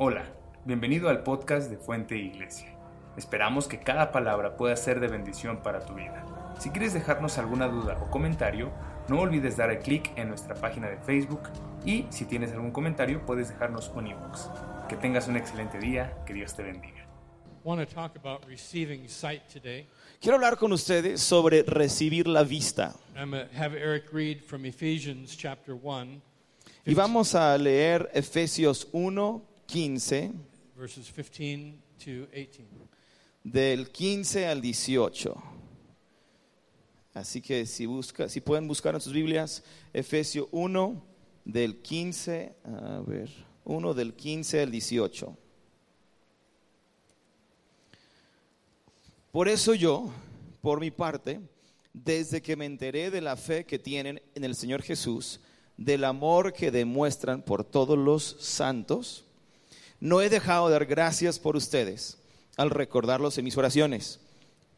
Hola, bienvenido al podcast de Fuente Iglesia. Esperamos que cada palabra pueda ser de bendición para tu vida. Si quieres dejarnos alguna duda o comentario, no olvides dar el clic en nuestra página de Facebook y si tienes algún comentario puedes dejarnos un inbox. Que tengas un excelente día, que Dios te bendiga. want to talk about receiving sight today. Quiero hablar con ustedes sobre recibir la vista. I'm going to have Eric read from Ephesians chapter 1, Y vamos a leer Efesios 1, 15, verses 15 to 18. del 15 al 18. Así que si, busca, si pueden buscar en sus Biblias, Efesios 1, del 15, a ver, 1 del 15 al 18. Por eso yo, por mi parte, desde que me enteré de la fe que tienen en el Señor Jesús, del amor que demuestran por todos los santos, no he dejado de dar gracias por ustedes al recordarlos en mis oraciones.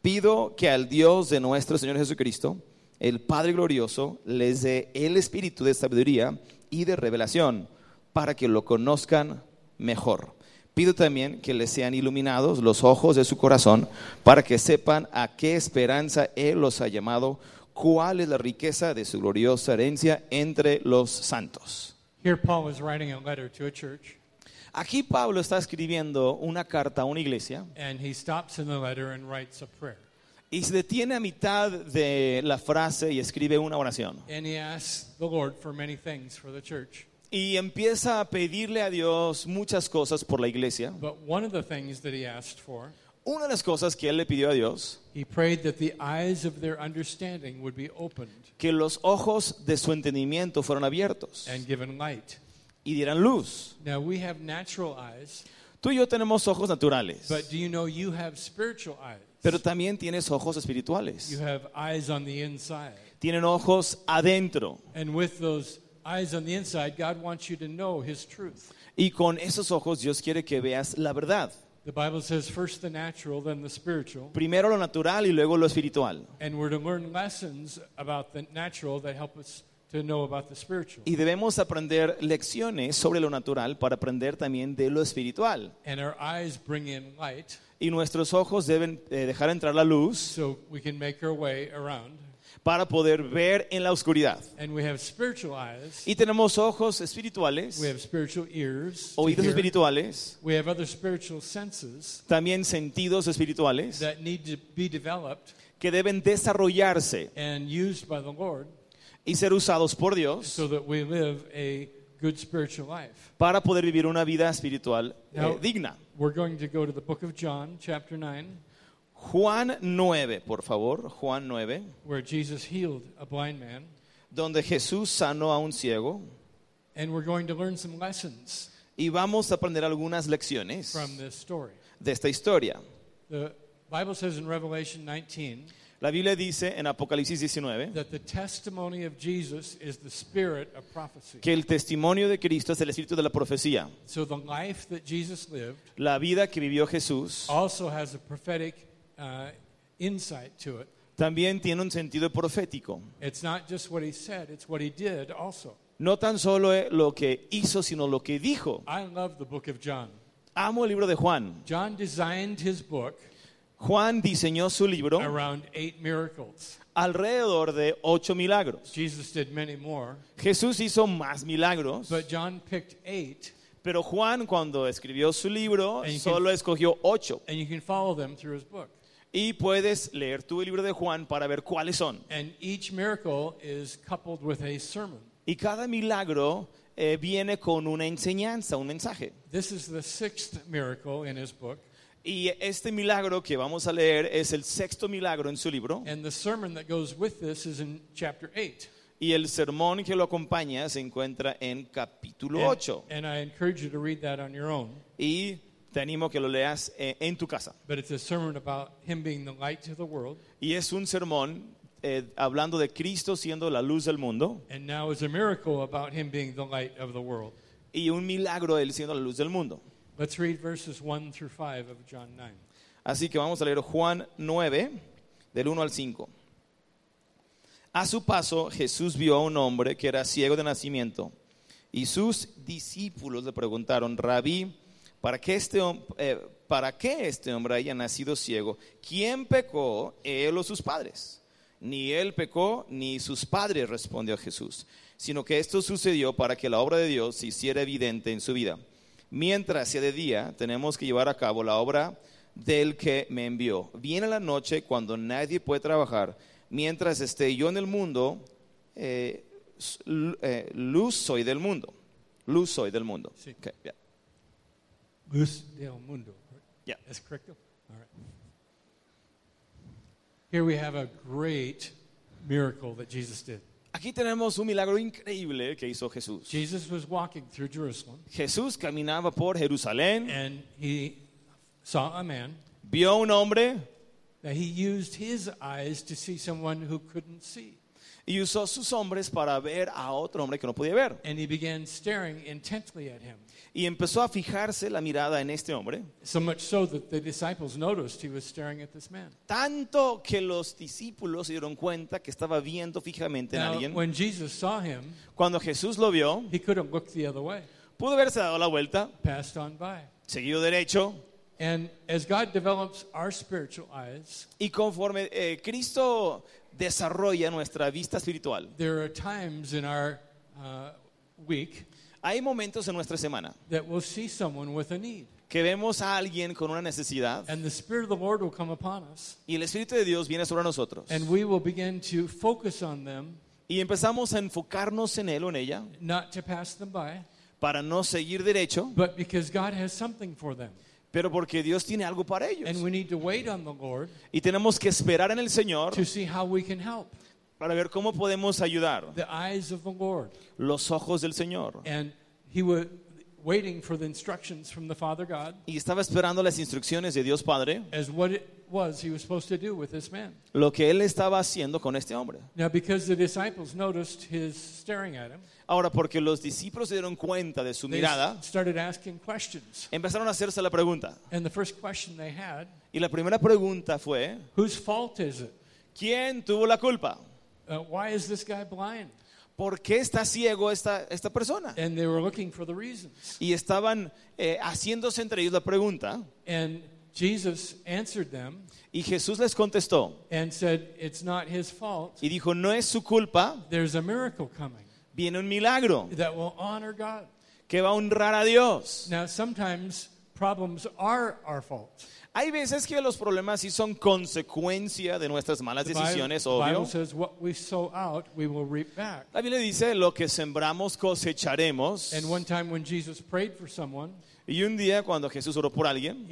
Pido que al Dios de nuestro Señor Jesucristo, el Padre glorioso, les dé el espíritu de sabiduría y de revelación para que lo conozcan mejor. Pido también que les sean iluminados los ojos de su corazón para que sepan a qué esperanza Él los ha llamado, cuál es la riqueza de su gloriosa herencia entre los santos. Here, Paul is writing a letter to a church, Aquí Pablo está escribiendo una carta a una iglesia and he stops in the letter and writes a prayer. y se detiene a mitad de la frase y escribe una oración. And he asks the Lord for many things for the church. Y empieza a pedirle a Dios muchas cosas por la iglesia. But one of the things that he asked for, Una de las cosas que él le pidió a Dios, he prayed that the eyes of their understanding would be opened que los ojos de su entendimiento fueran abiertos and given light. Y dieran luz. Now, we have natural eyes, Tú y yo tenemos ojos naturales, but do you know you have spiritual eyes? pero también tienes ojos You espirituales. have eyes on the inside. Tienen ojos adentro. And with those eyes on the inside, God wants you to know His truth. Y con esos ojos Dios quiere que veas la verdad. The Bible says first the natural, then the spiritual. Primero lo natural y luego lo espiritual. And we're to learn lessons about the natural that help us to know about the spiritual. Y debemos aprender lecciones sobre lo natural para aprender también de lo espiritual. And our eyes bring in light Y nuestros ojos deben eh, dejar entrar la luz so we can make our way around. para poder ver en la oscuridad. And we have spiritual eyes. Y tenemos ojos espirituales, We have spiritual ears. oídos hear. espirituales, We have other spiritual senses también sentidos espirituales that need to be developed que deben desarrollarse and used by the Lord y ser usados por Dios so that we live a good spiritual life. para poder vivir una vida espiritual eh, Now- digna. We're going to go to the book of John, chapter 9, Juan 9, por favor, Juan 9, where Jesus healed a blind man. donde Jesús sanó a un ciego And we're going to learn some lessons y vamos a aprender algunas lecciones from this story. de esta historia. The Bible says in Revelation 19 La Biblia dice en Apocalipsis 19 that the testimony of Jesus is the spirit of prophecy. que el testimonio de Cristo es el espíritu de la profecía. So the life that Jesus lived La vida que vivió Jesús also has a prophetic uh, insight to it. también tiene un sentido profético. It's not just what he said, it's what he did also. No tan solo eh, lo que hizo, sino lo que dijo. I love the book of John. Amo el libro de Juan. John designed his book Juan diseñó su libro around eight miracles. alrededor de ocho milagros. Jesus did many more, Jesús hizo más milagros, but John picked eight, pero Juan cuando escribió su libro And you solo escogió ocho. and you can follow them through his book. Y puedes leer el libro de Juan para ver cuáles son. And each miracle is coupled with a sermon. Y cada milagro eh, viene con una enseñanza, un mensaje. This is the sixth miracle in his book, Y este milagro que vamos a leer es el sexto milagro en su libro. and the sermon that goes with this is in chapter 8. Y el sermón que lo acompaña se encuentra en capítulo And, 8. and I encourage you to read that on your own. Y te animo a que lo leas eh, en tu casa. But it's a sermon about him being the light to the world, Y es un sermón eh, hablando de Cristo siendo la luz del mundo and now is a miracle about him being the light of the world. y un milagro él siendo la luz del mundo. Let's read verses 1 through 5 of John 9. Así que vamos a leer Juan 9, del 1 al 5. A su paso, Jesús vio a un hombre que era ciego de nacimiento. Y sus discípulos le preguntaron, Rabí, para que este, eh, para que este hombre haya nacido ciego, ¿quién pecó, él o sus padres? Ni él pecó, ni sus padres, respondió Jesús, sino que esto sucedió para que la obra de Dios se hiciera evidente en su vida. Mientras sea de día, tenemos que llevar a cabo la obra del que me envió. Viene la noche cuando nadie puede trabajar. Mientras esté yo en el mundo, eh, eh, luz soy del mundo. Luz soy del mundo. Sí. Okay, yeah. Luz del mundo. Yeah. That's correct. All right. Here we have a great miracle that Jesus did. Aquí tenemos un milagro increíble que hizo Jesús. Jesus was walking through Jerusalem Jesús caminaba por Jerusalén, and he saw a man vio a un hombre that he used his eyes to see someone who couldn't see. y usó sus hombres para ver a otro hombre que no podía ver. And he began staring intently at him. Y empezó a fijarse la mirada en este hombre, So much so that the disciples noticed he was staring at this man. tanto que los discípulos se dieron cuenta que estaba viendo fijamente en Now, alguien. when Jesus saw him, Cuando Jesús lo vio, he couldn't look the other way, pudo haberse dado la vuelta, passed on by. seguido derecho, And as God develops our spiritual eyes, y conforme eh, Cristo desarrolla nuestra vista espiritual, there are times in our uh, week hay momentos en nuestra semana that we'll see someone with a need. que vemos a alguien con una necesidad And the Spirit of the Lord will come upon us, y el Espíritu de Dios viene sobre nosotros. and we will begin to focus on them, Y empezamos a enfocarnos en él o en ella not to pass them by, para no seguir derecho, but because God has something for them. pero porque Dios tiene algo para ellos. And we need to wait on the Lord Y tenemos que esperar en el Señor to see how we can help. Para ver cómo podemos ayudar. The eyes of the Lord. Los ojos del Señor. And he was waiting for the instructions from the Father God Y estaba esperando las instrucciones de Dios Padre, as what it was he was supposed to do with this man. lo que Él estaba haciendo con este hombre. Now, because the disciples noticed his staring at him, Ahora, porque los discípulos se dieron cuenta de su mirada, s- started asking questions. empezaron a hacerse la pregunta. And the first question they had, Y la primera pregunta fue, whose fault is it? ¿quién tuvo la culpa? Uh, why is this guy blind? ¿Por qué está ciego esta, esta persona? And they were looking for the reasons. Y estaban eh, haciéndose entre ellos la pregunta. And Jesus answered them Y Jesús les contestó and said, It's not his fault. y dijo, no es su culpa, There's a miracle coming viene un milagro that will honor God. que va a honrar a Dios. Now, sometimes problems are our fault. Hay veces que los problemas sí son consecuencia de nuestras malas decisiones, obvio. La Biblia dice, lo que sembramos cosecharemos. And one time when Jesus prayed for someone, Y un día cuando Jesús oró por alguien,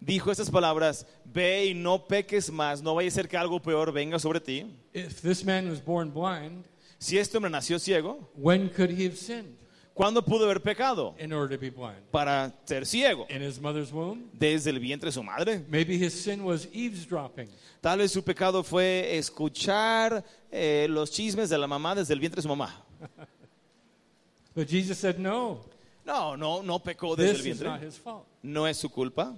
dijo estas palabras, ve y no peques más, no vaya a ser que algo peor venga sobre ti. If this man was born blind, Si este hombre nació ciego, when could he have sinned ¿cuándo pudo haber pecado? in order to be blind? Para ser ciego. In his mother's womb? Desde el vientre de su madre. Maybe his sin was eavesdropping. Tal vez su pecado fue escuchar eh, los chismes de la mamá desde el vientre de su mamá. But Jesus said, No, No, no, no pecó desde el this is not vientre. his fault. No es su culpa.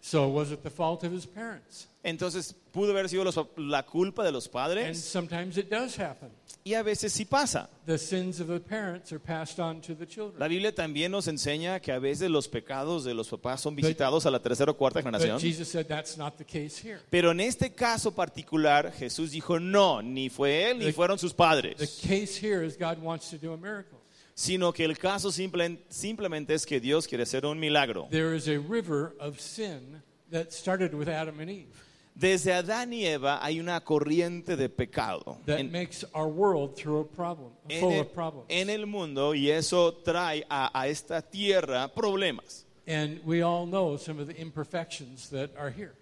So was it the fault of his parents? Entonces pudo haber sido los- la culpa de los And padres. sometimes it does happen. Y a veces sí pasa. The sins of the parents are passed on to the La children. Biblia también nos enseña que a veces los pecados de los papás son visitados a la tercera o cuarta But generación. Jesus said that's not the case here. Pero en este caso particular, Jesús dijo, no, ni fue él ni The- fueron sus The padres, case here is God wants to do a miracle. Sino que el caso simple- simplemente es que Dios quiere hacer un milagro. There is a river of sin that started with Adam and Eve Desde Adán y Eva hay una corriente de pecado that en, makes our world through a problem, en full el, mundo y eso trae a, a esta tierra problemas. And we all know some of the imperfections that are here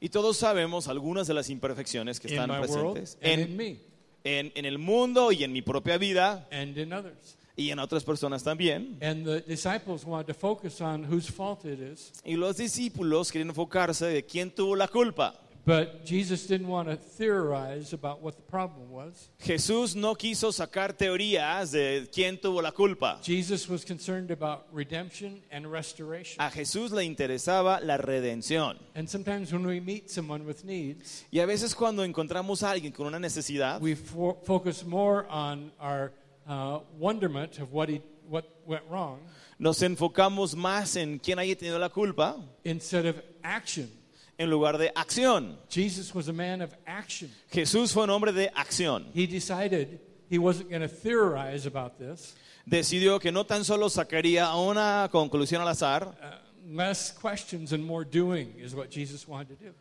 Y todos sabemos algunas de las imperfecciones que están presentes and in en, en- en el mundo y en mi propia vida and in others. Y en otras personas también. And the disciples wanted to focus on whose fault it is, Y los discípulos quieren enfocarse de quién tuvo la culpa. but Jesus didn't want to theorize about what the problem was. Jesús no quiso sacar teorías de quién tuvo la culpa. Jesus was concerned about redemption and restoration. A Jesús le interesaba la redención. And sometimes when we meet someone with needs, Y a veces cuando encontramos a alguien con una necesidad, we fo- focus more on our uh, wonderment of what he what went wrong nos enfocamos más en quién haya tenido la culpa instead of action. en lugar de acción. Jesus was a man of action. Jesús fue un hombre de acción. He decided he wasn't going to theorize about this. Decidió que no tan solo sacaría una conclusión al azar, Uh, less questions and more doing is what Jesus wanted to do.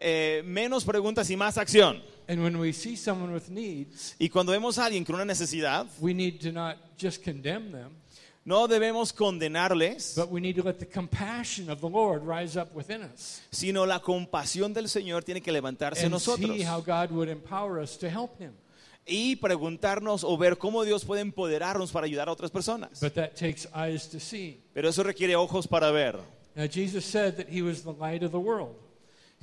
Eh, menos preguntas y más acción. And when we see someone with needs, Y cuando vemos a alguien con una necesidad, we need to not just condemn them, no debemos condenarles, but we need to let the compassion of the Lord rise up within us. sino la compasión del Señor tiene que levantarse en nosotros. see how God would empower us to help him. Y preguntarnos o ver cómo Dios puede empoderarnos para ayudar a otras personas. But that takes eyes to see. Pero eso requiere ojos para ver. Now, Jesus said that he was the light of the world,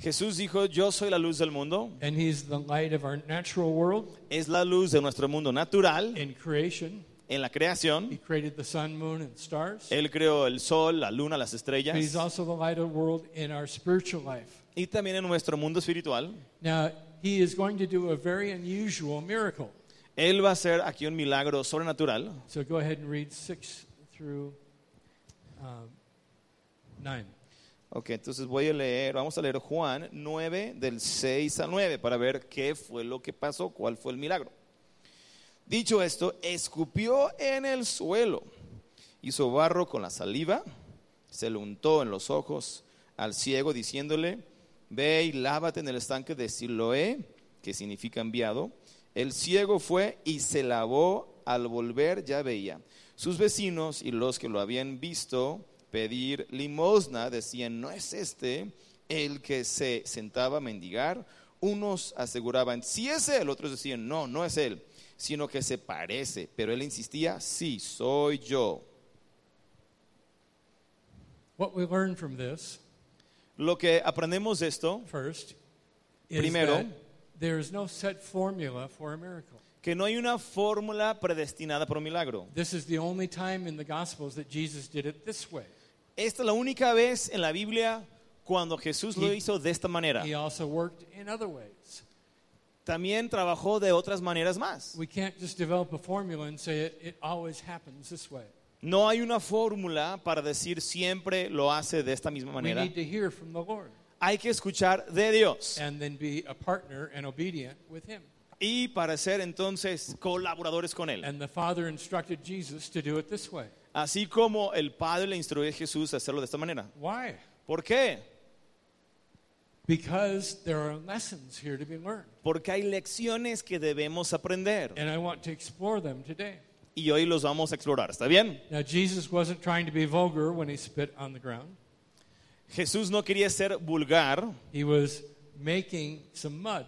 Jesús dijo, yo soy la luz del mundo, and he's the light of our natural world es la luz de nuestro mundo natural, in creation. en la He creación. created the sun, moon, and stars. Él creó el sol, la luna, las But he's estrellas. also the light of the world in our spiritual life. Y también en nuestro mundo espiritual. Now, he is going to do a very unusual miracle. Él va a hacer aquí un milagro sobrenatural. So go ahead and read 6 through um, 9. Ok, entonces voy a leer, vamos a leer Juan 9 del 6 al 9 para ver qué fue lo que pasó, cuál fue el milagro. Dicho esto, escupió en el suelo, hizo barro con la saliva, se lo untó en los ojos al ciego diciéndole, ve y lávate en el estanque de Siloé, que significa enviado. El ciego fue y se lavó, al volver ya veía. Sus vecinos y los que lo habían visto pedir limosna decían, ¿no es este el que se sentaba a mendigar? Unos aseguraban, sí es él, otros decían, no, no es él, sino que se parece. Pero él insistía, sí, soy yo. What we learn from this, Lo que aprendemos de esto, first, Primero. there is no set formula for a miracle. que no hay una fórmula predestinada para un milagro. This is the only time in the Gospels that Jesus did it this way. Esta es la única vez en la Biblia cuando Jesús lo hizo de esta manera. He also worked in other ways. También trabajó de otras maneras más. We can't just develop a formula and say it, it always happens this way. No hay una fórmula para decir siempre lo hace de esta misma We manera. need to hear from the Lord Hay que escuchar de Dios and then be a partner and obedient with Him. y para ser entonces colaboradores con Él. And the Father instructed Jesus to do it this way. Así como el Padre le instruyó a Jesús a hacerlo de esta manera. Why? ¿Por qué? Because there are lessons here to be learned. Porque hay lecciones que debemos aprender And I want to explore them today. y hoy los vamos a explorar. ¿Está bien? Now, Jesus wasn't trying to be vulgar when he spit on the ground, Jesús no quería ser vulgar, he was making some mud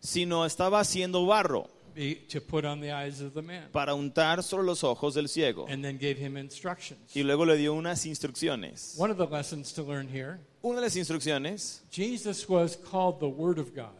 sino estaba haciendo barro be- to put on the eyes of the man para untar sobre los ojos del ciego. and then gave him instructions. Y luego le dio unas instrucciones. One of the lessons to learn here Una de las instrucciones, Jesus was called the Word of God.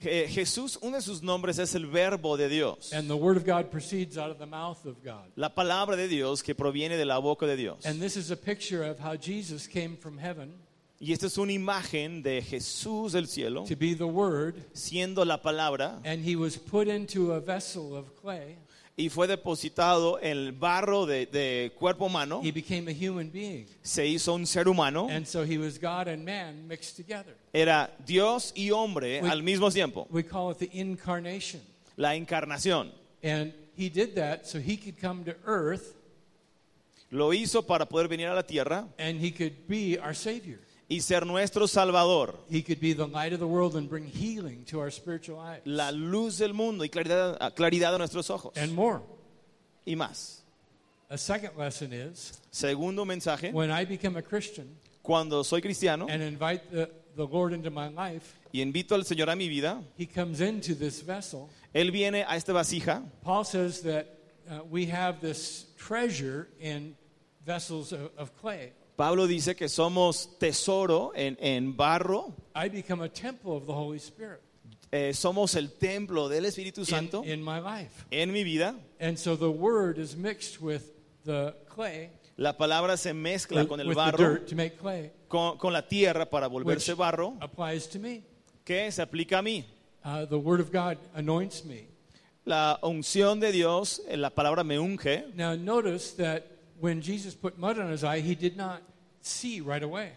que Jesús, uno de sus nombres es el verbo de Dios. And the Word of God proceeds out of the mouth of God. La palabra de Dios que proviene de la boca de Dios. And this is a picture of how Jesus came from heaven Y esta es una imagen de Jesús del cielo, to be the Word, siendo la palabra, and he was put into a vessel of clay. y fue depositado en el barro de, de cuerpo humano, He became a human being. se hizo un ser humano, And so he was God and man mixed together. era Dios y hombre We- al mismo tiempo, We call it the incarnation. la encarnación. And he did that so he could come to earth Lo hizo para poder venir a la tierra and he could be our Savior. Y ser nuestro Salvador, He could be the light of the world and bring healing to our spiritual eyes. la luz del mundo y claridad, claridad a nuestros ojos. And more. Y más. A second lesson is Segundo mensaje, when I become a Christian cuando soy cristiano and invite the, the Lord into my life, y invito al Señor a mi vida, he comes into this vessel. Él viene a esta vasija Paul says that uh, we have this treasure in vessels of, of clay. Pablo dice que somos tesoro en, en barro, I become a temple of the Holy Spirit eh, somos el templo del Espíritu in, Santo in my life. en mi vida. And so the word is mixed with the clay, La palabra se mezcla with, con el barro, to make clay, con, con la tierra para volverse barro, applies to me. que se aplica a mí. Uh, the word of God anoints me. la unción de Dios, eh, la palabra me unge. Now, notice that when Jesus put mud on his eye, he did not see right away.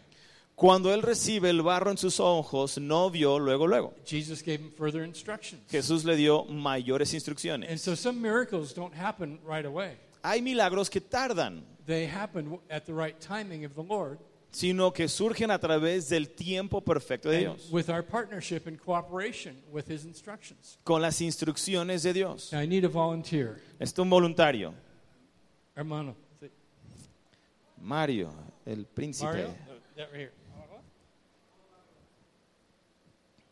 Cuando él recibe el barro en sus ojos, no vio luego, luego. Jesus gave him further instructions. Jesús le dio mayores And instrucciones. so some miracles don't happen right away. Hay milagros que tardan, They happen at the right timing of the Lord sino que surgen a través del tiempo perfecto de and Dios, with our partnership and cooperation with his instructions. con las instrucciones de Dios. Now, I need a volunteer. Esto un voluntario. Hermano. Mario, el príncipe. Mario? That right here.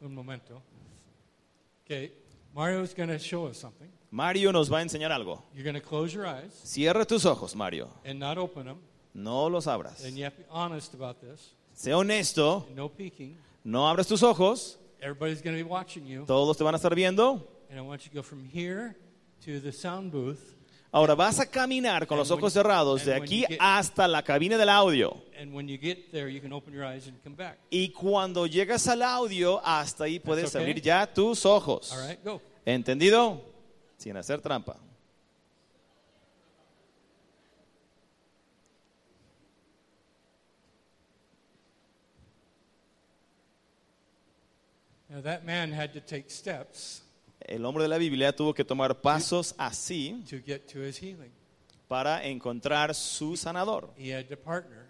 Un momento. Okay, Mario's going to show us something. Mario nos va a enseñar algo. You're going to close your eyes Cierra tus ojos, Mario. and not open them. No los abras. And you have to be honest about this. Sé honesto. No peeking. No abras tus ojos. Everybody's going to be watching you. Todos te van a estar viendo. And I want you to go from here to the sound booth. Ahora vas a caminar con los ojos cerrados de aquí hasta la cabina del audio. And when you get there, you can open your eyes and come back. Y cuando llegas al audio, hasta ahí puedes abrir ya tus ojos. ¿Entendido? Sin hacer trampa. Now, that man had to take steps El hombre de la Biblia tuvo que tomar pasos así to get to his healing. para encontrar su sanador. He had to partner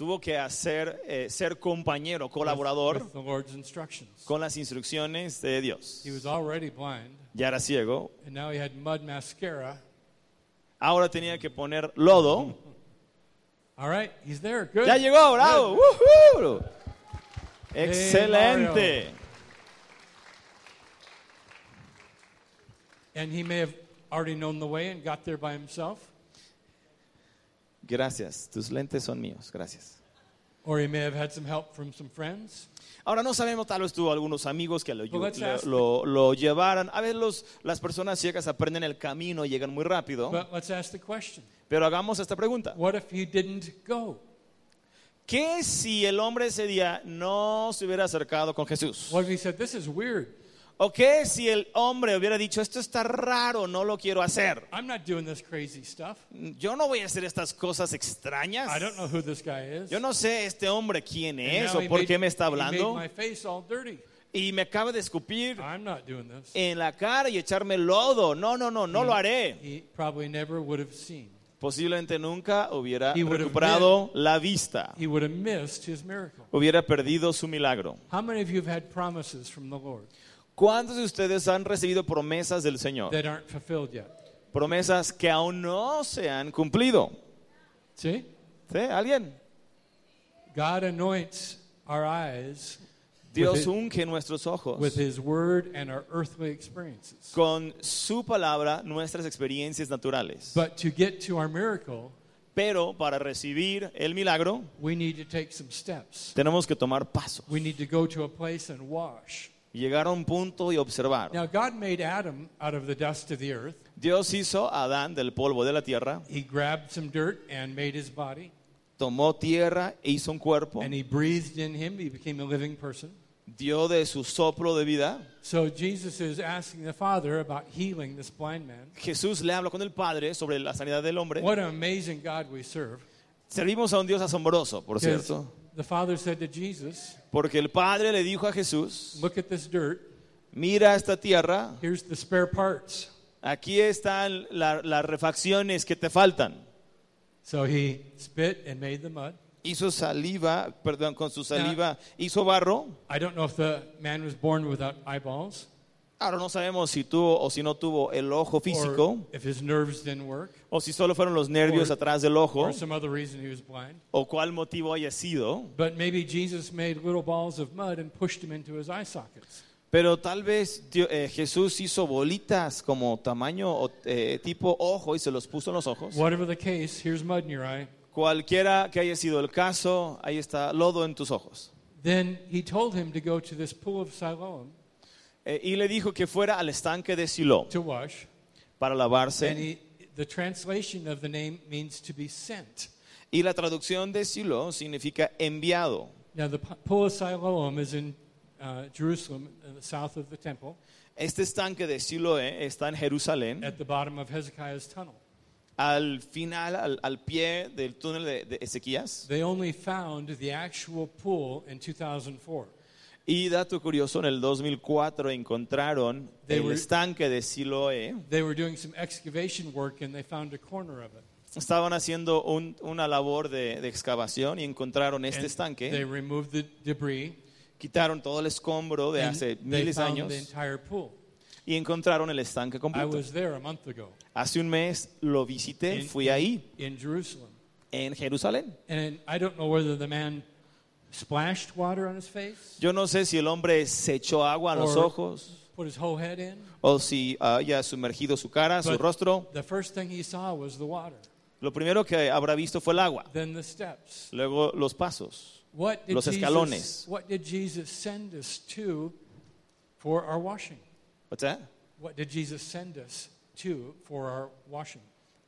Tuvo que hacer, eh, ser compañero, colaborador with con las instrucciones de Dios. He was already blind, Ya era ciego, and now he had mud mascara. ahora tenía que poner lodo. All right, he's there. Good. Ya llegó, bravo. ¡Woohoo! Excelente. And he may have already known the way and got there by himself, Gracias, tus lentes son míos, gracias. or he may have had some help from some friends. Ahora no sabemos, tal vez tuvo algunos amigos que lo, lo- lo- lo llevaran. A veces los- las personas ciegas aprenden el camino y llegan muy rápido. But let's ask the question Pero hagamos esta pregunta. what if he didn't go? ¿Qué si el hombre ese día no se hubiera acercado con Jesús? What if he said, This is weird? ¿O qué si el hombre hubiera dicho, esto está raro, no lo quiero hacer? I'm not doing this crazy stuff. Yo no voy a hacer estas cosas extrañas. I don't know who this guy is. Yo no sé este hombre quién And es now o he por made- qué me está he made hablando. my face all dirty. Y me acaba de escupir I'm not doing this. en la cara y echarme lodo. No, no, no, no lo haré. He probably never would have seen. Posiblemente nunca hubiera He would have recuperado la vista. He would have missed his miracle. Hubiera perdido su milagro. How many of you have had promises from the Lord ¿Cuántos de ustedes han recibido promesas del Señor? that aren't fulfilled yet? Promesas que aún no se han cumplido. See? ¿Sí? ¿Alguien? God anoints our eyes Dios with, unge nuestros ojos with His Word and our earthly experiences. con su palabra nuestras experiencias naturales. But to get to our miracle, Pero para recibir el milagro we need to take some steps. tenemos que tomar pasos. We need to go to a place and wash. Llegar a un punto y observar. Now, God made Adam out of the dust of the earth. Dios hizo a Adán del polvo de la tierra, He grabbed some dirt and made his body, tomó tierra, e hizo un cuerpo, and He breathed in him. He became a living person. dio de su soplo de vida. So Jesus is asking the Father about healing this blind man. Jesús le habla con el Padre sobre la sanidad del hombre. What an amazing God we serve. Servimos a un Dios asombroso, por cierto, the Father said to Jesus, porque el Padre le dijo a Jesús, Look at this dirt. mira esta tierra, Here's the spare parts. aquí están la- las refacciones que te faltan. So he spit and made the mud. Hizo saliva, perdón, con su saliva hizo barro. I don't know if the man was born without eyeballs Ahora no sabemos si tuvo o si no tuvo el ojo físico, if his nerves didn't work o si solo fueron los nervios Or- atrás del ojo, or some other reason he was blind. o cuál motivo haya sido. But maybe Jesus made little balls of mud and pushed them into his eye sockets. Pero tal vez eh, Jesús hizo bolitas como tamaño o eh, tipo ojo y se los puso en los ojos. Whatever the case, here's mud in your eye. Cualquiera que haya sido el caso, ahí está lodo en tus ojos. Then he told him to go to this pool of Siloam Eh, y le dijo que fuera al estanque de Silo to wash. para And lavarse. he, the translation of the name means to be sent. Y la traducción de Silo significa enviado. Now, the pool of Siloam is in uh, Jerusalem, in the south of the temple. Este estanque de Siloé está en Jerusalén, at the bottom of Hezekiah's tunnel. al final, al, al pie del túnel de, de Ezequías. They only found the actual pool in 2004. Y dato curioso, en el 2004 encontraron They el were- estanque de Siloé. They were doing some excavation work and they found a corner of it. Estaban haciendo un- una labor de, de excavación y encontraron este And estanque. They removed the debris. Quitaron todo el escombro de and hace they miles de found años the entire pool. y encontraron el estanque I completo. was there a month ago Hace un mes lo visité, in, fui ahí, in Jerusalem. en Jerusalén. And I don't know whether the man splashed water on his face, Yo no sé si el hombre se echó agua en los Or- ojos put his whole head in. o si haya sumergido su cara, su But- rostro. The first thing he saw was the water, Lo primero que habrá visto fue el agua, then the steps. luego los pasos. What did, Los Jesus, escalones. what did Jesus send us to for our washing? What's that? What did Jesus send us to for our washing?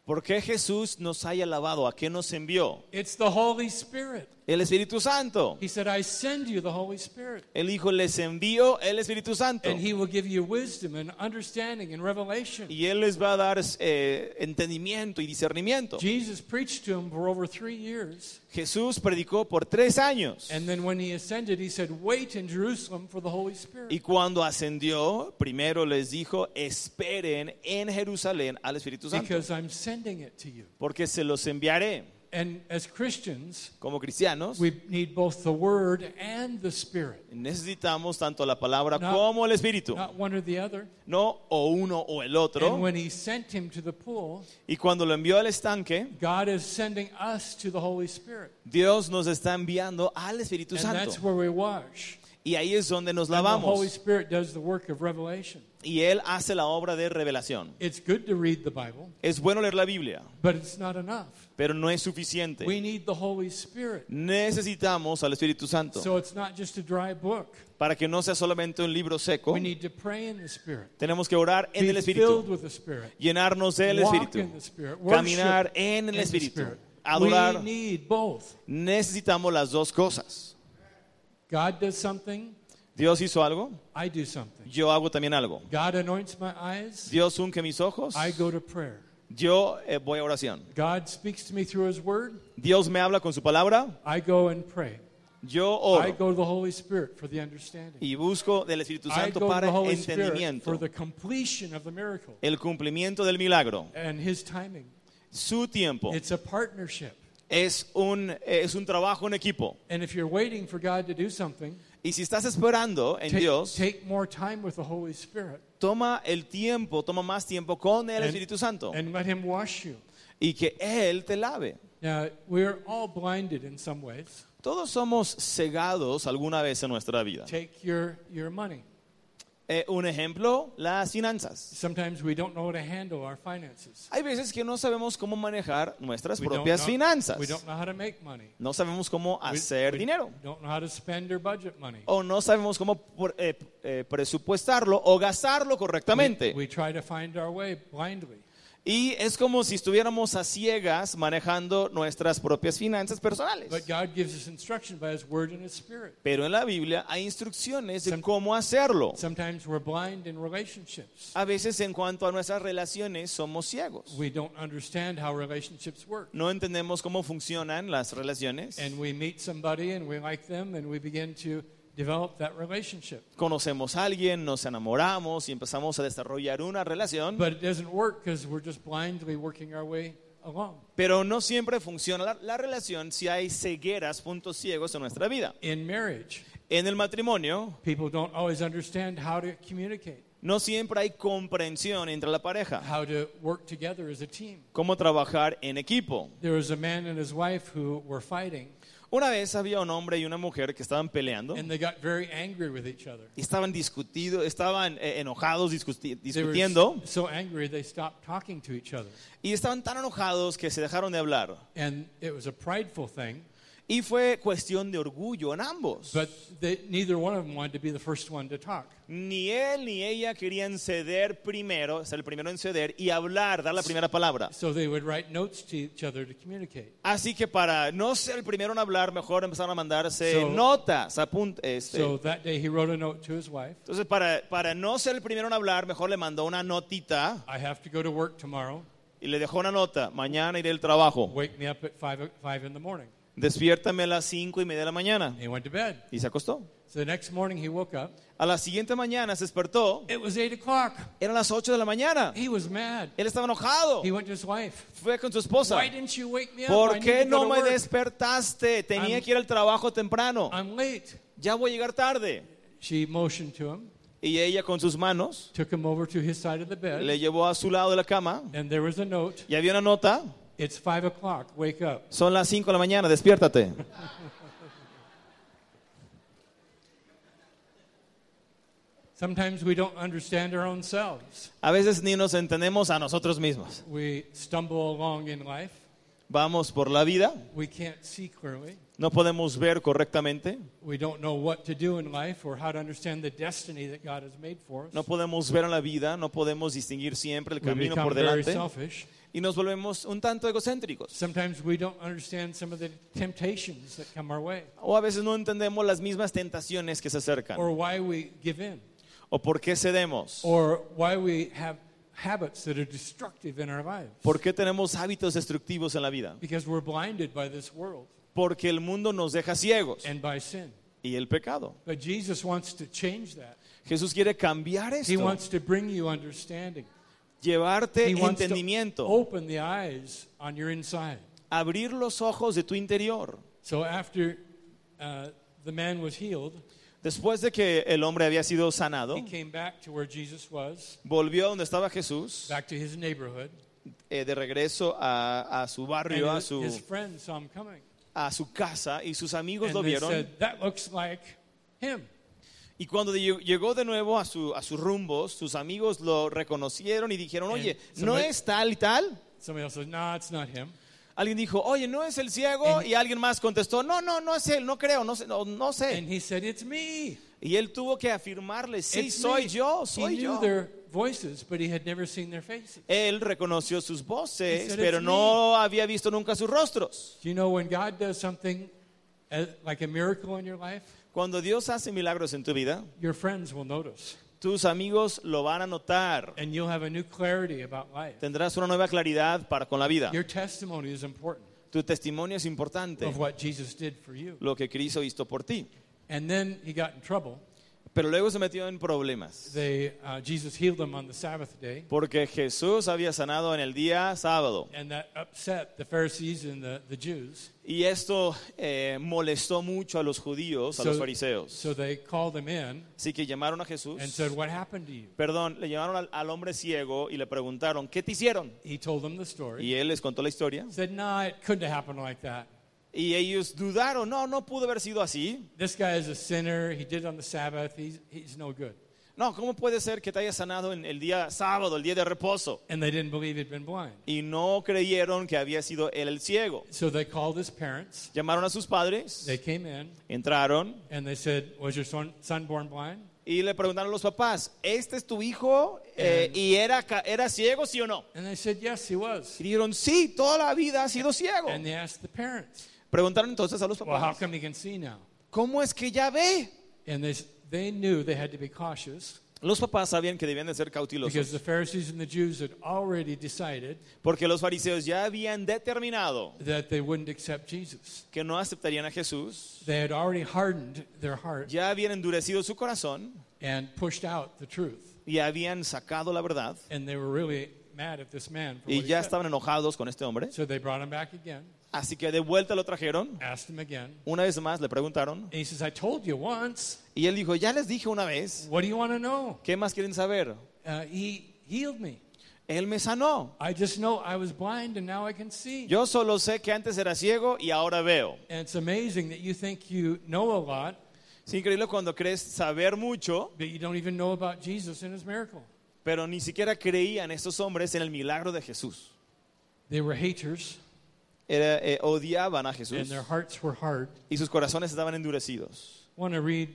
¿Por qué Jesús nos haya lavado? ¿A qué nos envió? It's the Holy Spirit. El Espíritu Santo. He said, I send you the Holy Spirit. El Hijo les envió el Espíritu Santo. And he will give you wisdom and understanding and revelation. Y Él les va a dar eh, entendimiento y discernimiento. Jesus preached to him for over three years. Jesús predicó por tres años. And then when he ascended, he said, Wait in Jerusalem for the Holy Y Spirit. cuando ascendió, primero les dijo, esperen en Jerusalén al Espíritu Santo, Because I'm sending it to you. porque se los enviaré. And as Christians, Como cristianos, we need both the Word and the Spirit, necesitamos tanto la palabra No. como el Espíritu. not one or the other. No o uno o el otro. And when he sent him to the pool, Y cuando lo envió al estanque, God is sending us to the Holy Spirit. Dios nos está enviando al Espíritu And that's Santo. where we wash. Y ahí es donde nos And the Holy lavamos. Spirit does the work of revelation. Y Él hace la obra de revelación. It's good to read the Bible, Es bueno leer la Biblia, but it's not enough. pero no es suficiente. We need the Holy Spirit. Necesitamos al Espíritu Santo So it's not just a dry book. para que no sea solamente un libro seco. We need to pray in the Spirit. Tenemos que orar en el Be Espíritu, with the Spirit. llenarnos del Walk Espíritu, in the Spirit. Worship caminar en el Espíritu, Spirit. adorar. We need both. Necesitamos las dos cosas. God does something, Dios hizo algo, I do something. yo hago también algo. God anoints my eyes, Dios unge mis ojos, I go to prayer. yo eh, voy a oración. God speaks to me through His Word, Dios me habla con su palabra, I go and pray. yo I oro go to the Holy Spirit for the understanding. y busco del Espíritu I Santo go para the Holy Spirit entendimiento, for the completion of the miracle el cumplimiento del milagro. and His timing. Su tiempo It's a partnership. es un, es un trabajo en equipo. And if you're waiting for God to do something, Y si estás esperando en take, Dios, take more time with the Holy Spirit toma el tiempo, toma más tiempo con el And- Espíritu Santo and let Him wash you. y que Él te lave. Now, we're all blinded in some ways. Todos somos cegados alguna vez en nuestra vida. Take your, your money. Eh, un ejemplo, las finanzas. Sometimes we don't know how to handle our finances. Hay veces que no sabemos cómo manejar nuestras We don't propias know- finanzas. We don't know how to make money. No sabemos cómo We- hacer we dinero. don't know how to spend or budget money. O no sabemos cómo por- eh, eh, presupuestarlo o gastarlo correctamente. We try to find our way blindly. Y es como si estuviéramos a ciegas manejando nuestras propias finanzas personales. But God gives us instruction by His Word and His Spirit. Pero en la Biblia hay instrucciones de cómo hacerlo. Sometimes we're blind in relationships. A veces en cuanto a nuestras relaciones somos ciegos. We don't understand how relationships work. No entendemos cómo funcionan las relaciones. And we meet somebody and we like them and we begin to develop that relationship. Conocemos a alguien, nos enamoramos y empezamos a desarrollar una relación. But it doesn't work because we're just blindly working our way along. Pero no siempre funciona la, la relación si hay cegueras, puntos ciegos en nuestra vida. In marriage, En el matrimonio people don't always understand how to communicate, no siempre hay comprensión entre la pareja. how to work together as a team. Cómo trabajar en equipo. There was a man and his wife who were fighting, Una vez había un hombre y una mujer que estaban peleando. and they got very angry with each other. y Estaban estaban eh, enojados, discuti- They were discutiendo. so angry they stopped talking to each other. Y estaban tan enojados que se dejaron de hablar. And it was a prideful thing. Y fue cuestión de orgullo en ambos. But they, neither one of them wanted to be the first one to talk. Ni él ni ella querían ceder primero, ser el primero en ceder y hablar, dar la primera palabra. So they would write notes to each other to communicate. Así que para no ser el primero en hablar, mejor empezaron a mandarse So- notas, apunt- este. So that day he wrote a note to his wife. Entonces, para, para no ser el primero en hablar, mejor le mandó una notita I have to go to work tomorrow. y le dejó una nota. Mañana iré al trabajo. Wake me up at five, o- five in the morning. Despiértame a las cinco y media de la mañana. He went to bed. Y se acostó. So the next morning he woke up. A la siguiente mañana se despertó. It was eight o'clock. Eran las ocho de la mañana. He was mad. Él estaba enojado. He went to his wife. Fue con su esposa. Why didn't you wake me up? ¿Por qué no me work. despertaste? Tenía I'm- que ir al trabajo temprano. I'm late. Ya voy a llegar tarde. She motioned to him, Y ella con sus manos took him over to his side of the bed, le llevó a su lado de la cama. and there was a note. Y había una nota. It's five o'clock. Wake up. Son las cinco de la mañana, despiértate. Sometimes we don't understand our own selves. A veces ni nos entendemos a nosotros mismos. We stumble along in life. Vamos por la vida, We can't see clearly. no podemos ver correctamente, We don't know what to do in life or how to understand the destiny that God has made for us. no podemos ver en la vida, no podemos distinguir siempre el camino por very delante selfish. Y nos volvemos un tanto egocéntricos. Sometimes we don't understand some of the temptations that come our way O a veces no entendemos las mismas tentaciones que se acercan or why we give in o por qué cedemos, or why we have habits that are destructive in our lives por qué tenemos hábitos destructivos en la vida. because we're blinded by this world Porque el mundo nos deja ciegos and by sin. y el pecado. But Jesus wants to change that. Jesús quiere cambiar He esto, wants to bring you understanding. Llevarte He wants to entendimiento, open the eyes on your inside. abrir los ojos de tu interior. So after uh, the man was healed, Después de que el hombre había sido sanado, he came back to where Jesus was, volvió a donde estaba Jesús, back to his neighborhood, eh, de regreso a, a su and barrio, a his, su, friends saw him coming. a su casa, y sus amigos And lo they vieron. said, that looks like him. Y cuando lle- llegó de nuevo a, su, a sus rumbos, sus amigos lo reconocieron y dijeron, oye, And ¿no somebody- es tal y tal? Said, no, it's not him. Alguien dijo, oye, ¿no es el ciego? And- Y alguien más contestó, no, no, no es él, no creo, no sé. No, no sé. And he said, it's me. Y él tuvo que afirmarle, sí, It's soy me." yo, He soy knew yo. their voices, but he had never seen their faces. Él reconoció sus He voces, said, pero "It's no había visto nunca sus rostros. Do you know when God does something uh, like a miracle in your life, Cuando Dios hace milagros en tu vida, your friends will notice. tus amigos lo van a notar. And you'll have a new clarity about life. Tendrás una nueva claridad para con la vida. Your testimony is important Tu testimonio es importante, of what Jesus did for you. lo que Cristo hizo por ti. And then he got in trouble. Pero luego se metió en problemas, They, uh, Jesus healed him on the Sabbath day, porque Jesús había sanado en el día sábado. and that upset the Pharisees and the, the Jews. Y esto eh, molestó mucho a los judíos, a los fariseos. so they called him in Así que llamaron a Jesús. and said, What happened to you? Perdón, le llamaron al, al hombre ciego y le preguntaron, ¿qué te hicieron? He told them the story. Y él les contó la historia. Said, No, it couldn't have happened like that. Y ellos dudaron, no, no pudo haber sido así. This guy is a sinner. He did it on the Sabbath. He's, he's no good. No, ¿cómo puede ser que te haya sanado en el día sábado, el día de reposo? And they didn't believe he'd been blind. Y no creyeron que había sido él el ciego. So they called his parents. Llamaron a sus padres, They came in entraron and they said, Was your son, son born blind? y le preguntaron a los papás, ¿este es tu hijo? Eh, ¿Y era, era ciego, sí o no? And they said, Yes, he was. Y dijeron, sí, toda la vida ha sido ciego. And they asked the parents, Preguntaron entonces a los Well, how papás, come he can see now? ¿cómo es que ya ve? And they, knew they had to be cautious Los papás sabían que debían de ser because cautelosos, the Pharisees and the Jews had already decided porque los fariseos ya habían determinado that they wouldn't accept Jesus. que no aceptarían a Jesús, They had already hardened their heart ya habían endurecido su corazón and pushed out the truth. y habían sacado la verdad And they were really mad at this man for y he ya said. estaban enojados con este hombre. So they brought him back again, Así que de vuelta lo trajeron, asked him again. una vez más le preguntaron And he says, I told you once. y él dijo, ya les dije una vez, What do you want to know? ¿qué más quieren saber? Uh, he healed me. Él me sanó. I just know I was blind and now I can see. Yo solo sé que antes era ciego y ahora veo. And it's amazing that you think you know a lot, Es increíble cuando crees saber mucho, but you don't even know about Jesus and his miracle. pero ni siquiera creían estos hombres en el milagro de Jesús. They were haters. Era- eh, odiaban a and Jesús their hearts were hard. y sus corazones estaban endurecidos. I want to read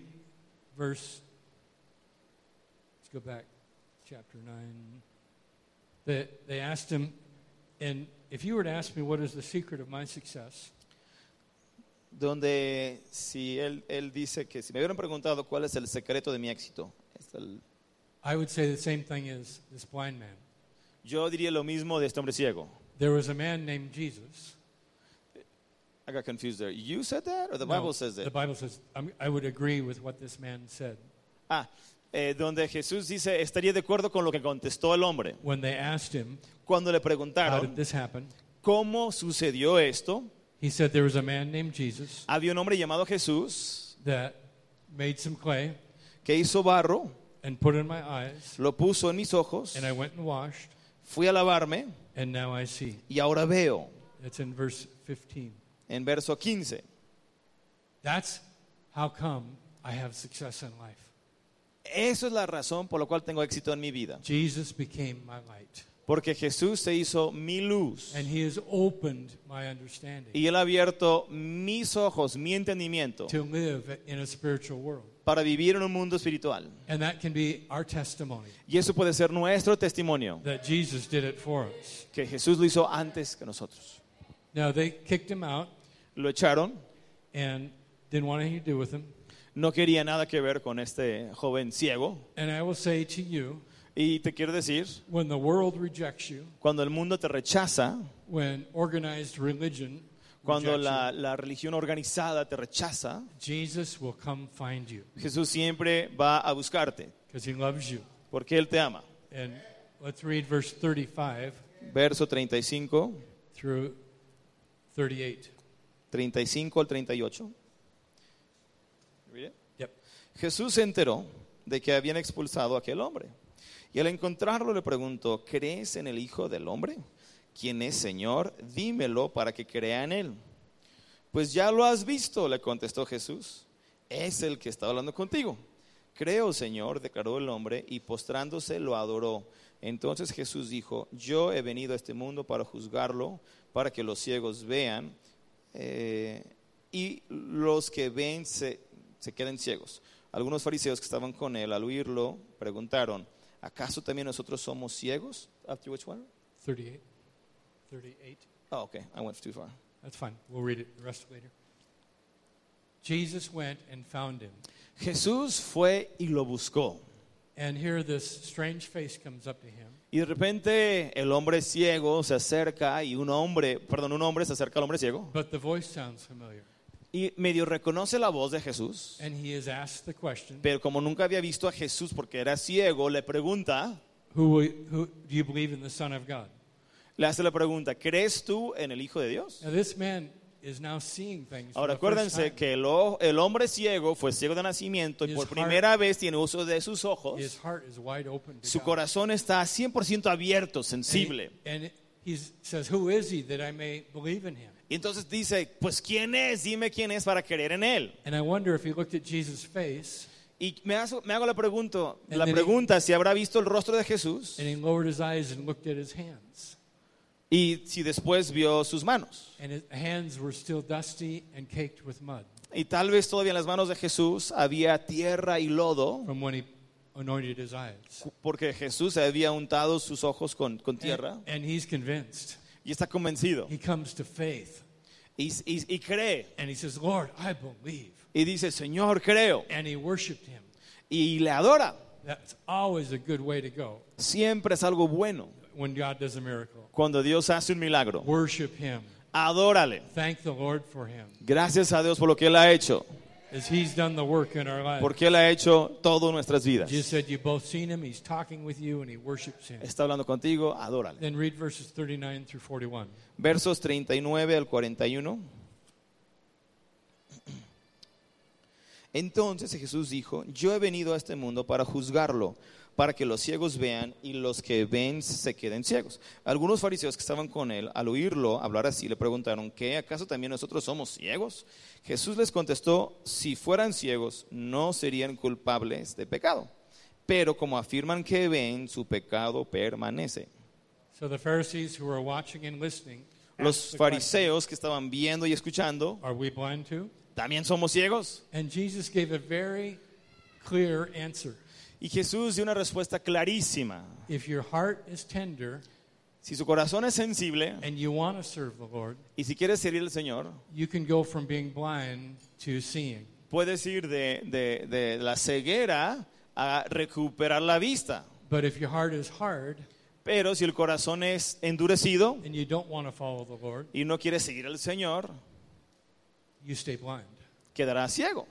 verse. Let's go back, chapter 9. They, they asked him, and if you were to ask me what is the secret of my success, Donde si él, él dice que si me hubieran preguntado cuál es el secreto de mi éxito, es el- I would say the same thing as this blind man. yo diría lo mismo de este hombre ciego. There was a man named Jesus. I got confused there. You said that or the No, Bible says The that? Bible says, I'm, I would agree with what this man said. Ah, eh, donde Jesús dice, estaría de acuerdo con lo que contestó el hombre. When they asked him, Cuando le How preguntaron did this happen? cómo sucedió esto, He said there was a man named Jesus había un hombre llamado Jesús that made some clay que hizo barro, and put it in my eyes, lo puso en mis ojos, and I went and washed, fui a lavarme and now I see. y ahora veo. It's in verse 15. En verso 15. That's how come I have success in life. Eso es la razón por la cual tengo éxito en mi vida. Jesus became my light, Porque Jesús se hizo mi luz. and He has opened my understanding Y Él ha abierto mis ojos, mi entendimiento, to live in a spiritual world. para vivir en un mundo espiritual. And that can be our testimony Y eso puede ser nuestro testimonio, that Jesus did it for us. que Jesús lo hizo antes que nosotros. Now, they kicked him out Lo echaron, and didn't want anything to do with him. no quería nada que ver con este joven ciego. And I will say to you, Y te quiero decir, when the world rejects you, cuando el mundo te rechaza, when organized religion cuando la, la religión organizada te rechaza, Jesus will come find you Jesús siempre va a buscarte, because he loves you. porque Él te ama. And let's read verse 35 Verso 35, through 38. 35 al 38. Read it. Yep. Jesús se enteró de que habían expulsado a aquel hombre. Y al encontrarlo le preguntó, ¿crees en el Hijo del Hombre? ¿Quién es Señor? Dímelo para que crea en él. Pues ya lo has visto, le contestó Jesús. Es el que está hablando contigo. Creo, Señor, declaró el hombre, y postrándose lo adoró. Entonces Jesús dijo, yo he venido a este mundo para juzgarlo, para que los ciegos vean eh, y los que ven se, se queden ciegos. Algunos fariseos que estaban con él al oírlo preguntaron, ¿acaso también nosotros somos ciegos? After which one? 38. 38. Oh, okay, I went too far. That's fine. We'll read it the rest later. Jesus went and found him. Jesús fue y lo buscó. And here this strange face comes up to him. Y de repente el hombre ciego se acerca y un hombre, perdón, un hombre se acerca al hombre ciego But the voice sounds familiar. y medio reconoce la voz de Jesús, And he is asked the question pero como nunca había visto a Jesús porque era ciego, le pregunta, who, who, Do you believe in the Son of God? le hace la pregunta, ¿crees tú en el Hijo de Dios? Now, this man is now seeing things. for Ahora acuérdense que el, el hombre ciego fue ciego de nacimiento y por primera vez tiene uso de sus ojos. Su corazón está 100% abierto, sensible. And he says, Who is he that I may believe in him? Y entonces dice, pues ¿quién es? Dime quién es para creer en él. And I wonder if he looked at Jesus' face Y me hago, me hago la, pregunta, la pregunta si habrá visto el rostro de Jesús y si después vio sus manos. And his hands were still dusty and caked with mud Y tal vez todavía en las manos de Jesús había tierra y lodo, from when he anointed his eyes. porque Jesús había untado sus ojos con, con tierra And, and he's convinced. y está convencido He comes to faith y, y- y cree. and he says, Lord, I believe. Y dice, Señor, creo. And he worshiped him. Y le adora. That's always a good way to go Siempre es algo bueno when God does a miracle. cuando Dios hace un milagro. Worship him. Adórale. Thank the Lord for him Gracias a Dios por lo que Él ha hecho, as he's done the work in our lives. porque Él ha hecho todo en nuestras vidas. Jesus said, You've both seen him, he's talking with you, and he worships him. Está hablando contigo, adórale. Then read verses 39 through 41. Versos 39 al 41. Entonces Jesús dijo, yo he venido a este mundo para juzgarlo, para que los ciegos vean y los que ven se queden ciegos. Algunos fariseos que estaban con él, al oírlo hablar así, le preguntaron, ¿qué? ¿Acaso también nosotros somos ciegos? Jesús les contestó, si fueran ciegos, no serían culpables de pecado. Pero como afirman que ven, su pecado permanece. So the Pharisees who were watching and listening Los fariseos que estaban viendo y escuchando, Are we blind too? ¿también somos ciegos? And Jesus gave a very clear answer. Y Jesús dio una respuesta clarísima. If your heart is tender Si su corazón es sensible and you want to serve the Lord, y si quieres servir al Señor, you can go from being blind to seeing. puedes ir de, de- de la ceguera a recuperar la vista. But if your heart is hard Pero si el corazón es endurecido and you don't want to follow the Lord, y no quieres seguir al Señor, you stay blind. quedará ciego.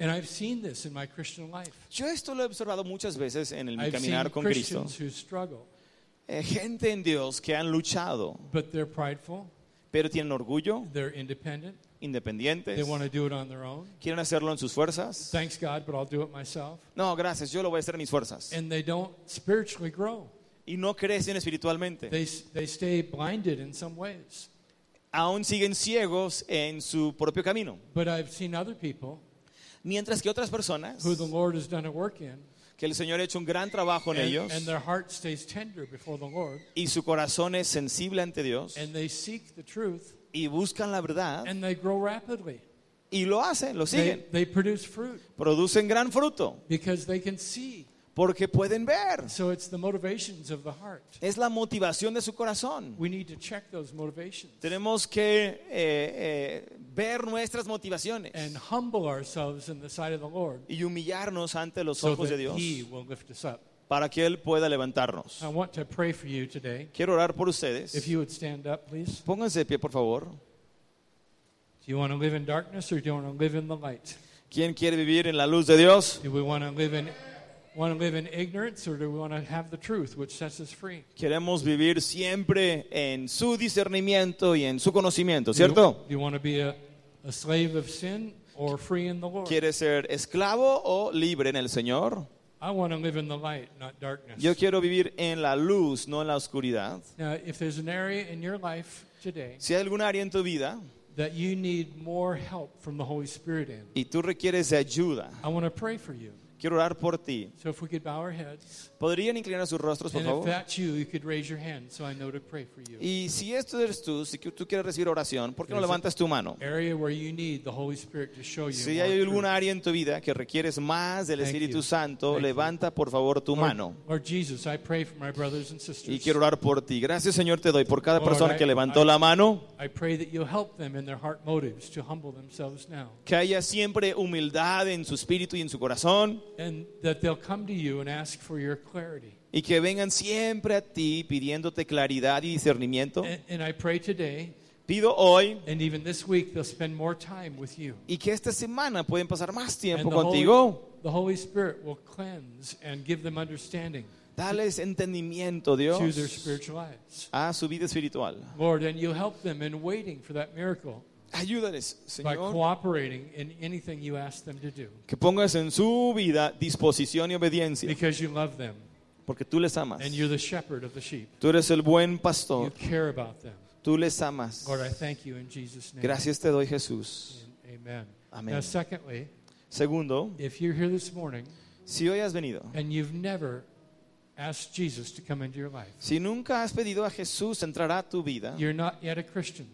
And I've seen this in my Christian life. Yo esto lo he observado muchas veces en el mi I've seen caminar con Cristo. Christians who struggle, Eh, gente en Dios que han luchado, but they're prideful, pero tienen orgullo, they're independent, independientes, they want to do it on their own. quieren hacerlo en sus fuerzas. Thanks God, but I'll do it myself. No, gracias, yo lo voy a hacer en mis fuerzas. And they don't spiritually grow. Y no crecen espiritualmente. They, they stay blinded in some ways. Aún siguen ciegos en su propio camino. But I've seen other people Mientras que otras personas, who the Lord has done a work in, que el Señor ha hecho un gran trabajo en and, ellos, and their heart stays tender before the Lord, y su corazón es sensible ante Dios, and they seek the truth, y buscan la verdad, and they grow rapidly. y lo hacen, lo They, siguen, they produce fruit producen gran fruto, because they can see. Porque pueden ver. So it's the motivations of the heart. Es la motivación de su corazón. We need to check those motivations Tenemos que eh, eh, ver nuestras motivaciones and humble ourselves in the sight of the Lord y humillarnos ante los so ojos de Dios He will lift us up. para que Él pueda levantarnos. I want to pray for you today. Quiero orar por ustedes. If you would stand up, please. Pónganse de pie, por favor. Do you want to live in darkness or do you want to live in the light? ¿Quién quiere vivir en la luz de Dios? Do we want to live in want to live in ignorance or do we want to have the truth which sets us free? Queremos vivir siempre en su discernimiento y en su conocimiento, Do you, ¿cierto? do you want to be a, a slave of sin or free in the Lord? ¿Quiere ser esclavo o libre en el Señor? I want to live in the light, not darkness. Yo quiero vivir en la luz, no en la oscuridad. Now, if there's an area in your life today Si hay algún área en tu vida that you need more help from the Holy Spirit in, y tú requieres de ayuda, I want to pray for you. Quiero orar por ti. So if we could bow our heads, ¿Podrían inclinar sus rostros, por and if favor? that's you, you could raise your hand so I know to pray for you. Y si esto eres tú, si tú quieres recibir oración, ¿por qué no There's a- levantas tu mano? Area where you need the Holy Spirit to show you. Si more hay truth. algún área en tu vida que requieres más del Thank Espíritu you. Santo, Thank you. levanta por favor tu Lord, mano. Lord Jesus, I pray for my brothers and sisters. Y quiero orar por ti. Gracias Señor te doy por cada Lord, persona I- que levantó I- la mano. I pray that you'll help them in their heart motives to humble themselves now. Que haya siempre humildad en su espíritu y en su corazón. And that they'll come to you and ask for your clarity. Y que vengan siempre a ti pidiéndote claridad y discernimiento. And, and I pray today, Pido hoy and even this week, they'll spend more time with you. y que esta semana pueden pasar más And tiempo the Holy, the Holy Spirit will cleanse and give them understanding Dales entendimiento, Dios, to their spiritual lives. a su vida espiritual. Lord, and you help them in waiting for that miracle Ayúdales, by Señor, cooperating in anything you ask them to do que pongas en su vida disposición y obediencia, because you love them porque tú les amas. and you're the shepherd of the sheep. Tú eres el buen You pastor, care about them. tú les amas. Lord, I thank you in Jesus' name. Gracias te doy, Jesús. And amen. Amén. Now, secondly, Segundo, if you're here this morning si hoy has venido, and you've never asked Jesus to come into your life, si nunca has pedido a Jesús entrar a tu vida, you're not yet a Christian,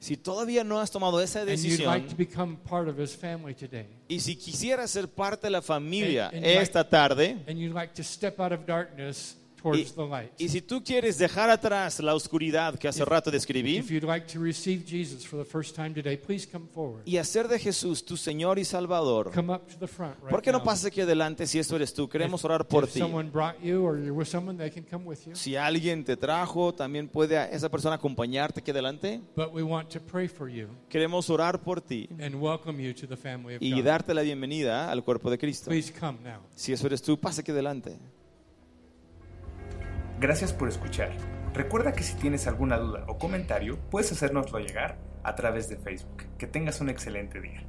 si todavía no has tomado esa and you'd like to decisión become part of His family today, y si quisieras ser parte de la familia esta tarde, towards the light, y si tú quieres dejar atrás la oscuridad que hace If- rato describí like to receive Jesus for the first time today, please come forward. y hacer de Jesús tu Señor y Salvador, front right ¿por qué no now. pasas aquí adelante si esto eres tú? Queremos If- orar por ti. you someone. Si alguien te trajo, también puede a esa persona acompañarte aquí adelante. But we want to pray for you Queremos orar por ti and welcome you to the family of y darte la bienvenida al cuerpo de Cristo. Si eso eres tú, pasa aquí adelante. Gracias por escuchar. Recuerda que si tienes alguna duda o comentario, puedes hacérnoslo llegar a través de Facebook. Que tengas un excelente día.